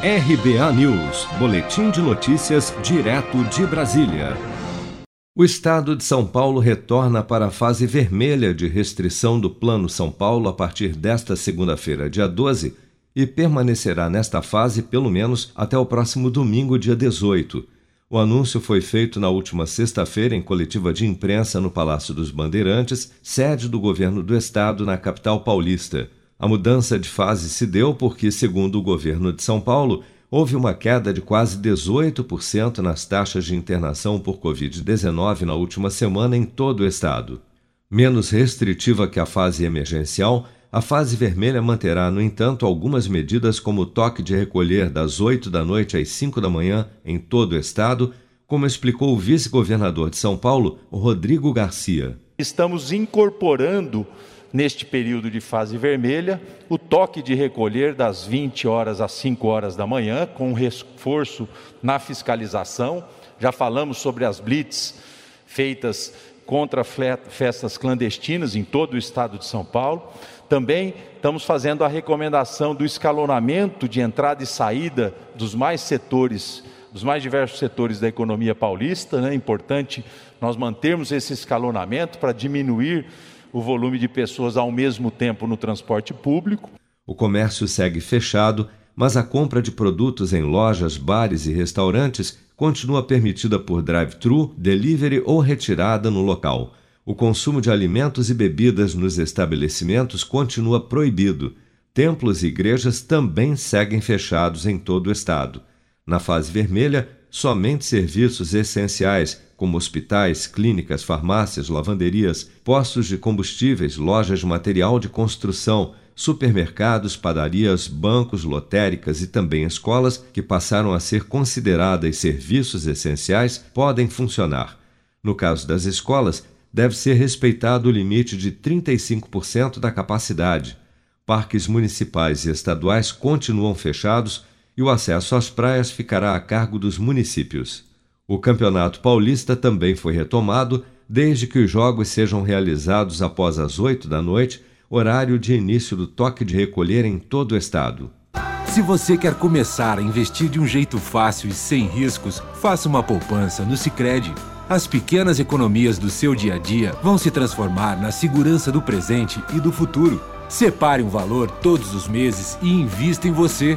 RBA News, Boletim de Notícias, direto de Brasília. O estado de São Paulo retorna para a fase vermelha de restrição do Plano São Paulo a partir desta segunda-feira, dia 12, e permanecerá nesta fase pelo menos até o próximo domingo, dia 18. O anúncio foi feito na última sexta-feira em coletiva de imprensa no Palácio dos Bandeirantes, sede do governo do estado na capital paulista. A mudança de fase se deu porque, segundo o governo de São Paulo, houve uma queda de quase 18% nas taxas de internação por Covid-19 na última semana em todo o estado. Menos restritiva que a fase emergencial, a fase vermelha manterá, no entanto, algumas medidas como o toque de recolher das 8 da noite às 5 da manhã em todo o estado, como explicou o vice-governador de São Paulo, Rodrigo Garcia. Estamos incorporando neste período de fase vermelha, o toque de recolher das 20 horas às 5 horas da manhã, com reforço na fiscalização. Já falamos sobre as blitz feitas contra festas clandestinas em todo o estado de São Paulo. Também estamos fazendo a recomendação do escalonamento de entrada e saída dos mais setores, dos mais diversos setores da economia paulista. É né? importante nós mantermos esse escalonamento para diminuir o volume de pessoas ao mesmo tempo no transporte público. O comércio segue fechado, mas a compra de produtos em lojas, bares e restaurantes continua permitida por drive-thru, delivery ou retirada no local. O consumo de alimentos e bebidas nos estabelecimentos continua proibido. Templos e igrejas também seguem fechados em todo o estado. Na fase vermelha, somente serviços essenciais, como hospitais, clínicas, farmácias, lavanderias, postos de combustíveis, lojas de material de construção, supermercados, padarias, bancos, lotéricas e também escolas, que passaram a ser consideradas serviços essenciais, podem funcionar. No caso das escolas, deve ser respeitado o limite de 35% da capacidade. Parques municipais e estaduais continuam fechados e o acesso às praias ficará a cargo dos municípios. O Campeonato Paulista também foi retomado, desde que os jogos sejam realizados após as 8 da noite, horário de início do toque de recolher em todo o estado. Se você quer começar a investir de um jeito fácil e sem riscos, faça uma poupança no Sicredi. As pequenas economias do seu dia a dia vão se transformar na segurança do presente e do futuro. Separe um valor todos os meses e invista em você.